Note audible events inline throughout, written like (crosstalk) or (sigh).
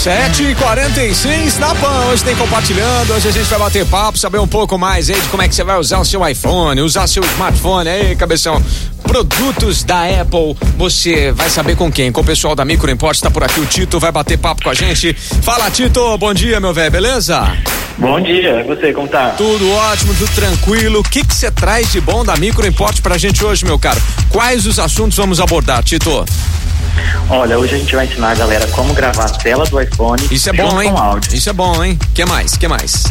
7h46 na PAN. Hoje tem compartilhando. Hoje a gente vai bater papo, saber um pouco mais aí de como é que você vai usar o seu iPhone, usar seu smartphone aí, cabeção. Produtos da Apple, você vai saber com quem? Com o pessoal da Micro Import, tá por aqui o Tito, vai bater papo com a gente. Fala, Tito, bom dia, meu velho, beleza? Bom dia, e você, como tá? Tudo ótimo, tudo tranquilo. O que que você traz de bom da Micro Import pra gente hoje, meu caro? Quais os assuntos vamos abordar, Tito? Olha, hoje a gente vai ensinar a galera como gravar a tela do iPhone Isso é bom, hein? com áudio. Isso é bom, hein? Que mais? Que mais?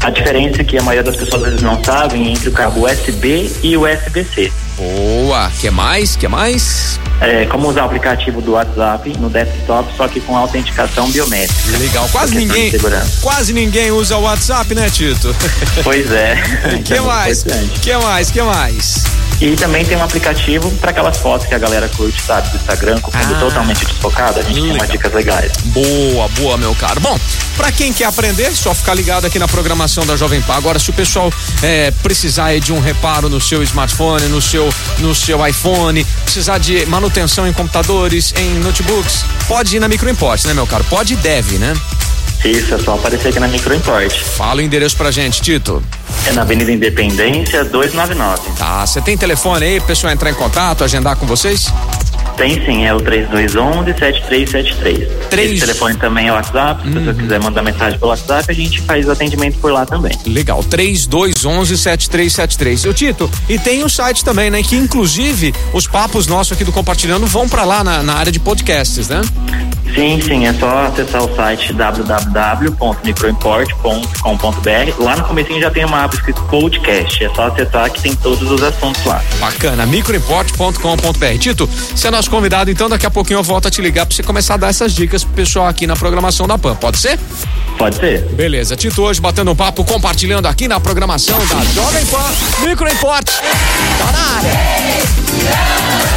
A diferença é que a maioria das pessoas às vezes não sabem entre o cabo USB e o USB-C. Boa. Que mais? Que mais? É, como usar o aplicativo do WhatsApp no desktop, só que com autenticação biométrica. Legal. Quase ninguém, quase ninguém usa o WhatsApp, né, Tito? Pois é. (laughs) que Então, mais? importante. Que mais? Que mais? E também tem um aplicativo para aquelas fotos que a galera curte, sabe, do Instagram, com o fundo Ah. totalmente desfocado. A gente tem Legal. umas dicas legais. Boa, boa, meu caro. Bom, pra quem quer aprender, só ficar ligado aqui na programação da Jovem Pan. Agora, se o pessoal é, precisar de um reparo no seu smartphone, no seu, no seu iPhone, precisar de manutenção em computadores, em notebooks, pode ir na Micro Import, né, meu caro? Pode e deve, né? Isso, é só aparecer aqui na Microimport. Fala o endereço pra gente, Tito. É na Avenida Independência 299. Tá, você tem telefone aí, pessoal entrar em contato, agendar com vocês? Tem sim, é o 3211-7373. Três- Esse telefone também é o WhatsApp. Se você quiser mandar mensagem pelo WhatsApp, a gente faz o atendimento por lá também. Legal, 3211-7373. O Tito, e tem o site também, né? Que inclusive os papos nossos aqui do Compartilhando vão pra lá na, na área de podcasts, né? Sim, sim, é só acessar o site www.microimport.com.br. Lá no comecinho já tem uma aba escrito podcast. É só acessar que tem todos os assuntos lá. Bacana, microimport.com.br. Tito, você é nosso convidado, então daqui a pouquinho eu volto a te ligar pra você começar a dar essas dicas pro pessoal aqui na programação da PAN, pode ser? Pode ser? Beleza, Tito hoje batendo um papo, compartilhando aqui na programação da Jovem Pan Microimport. Tá na área.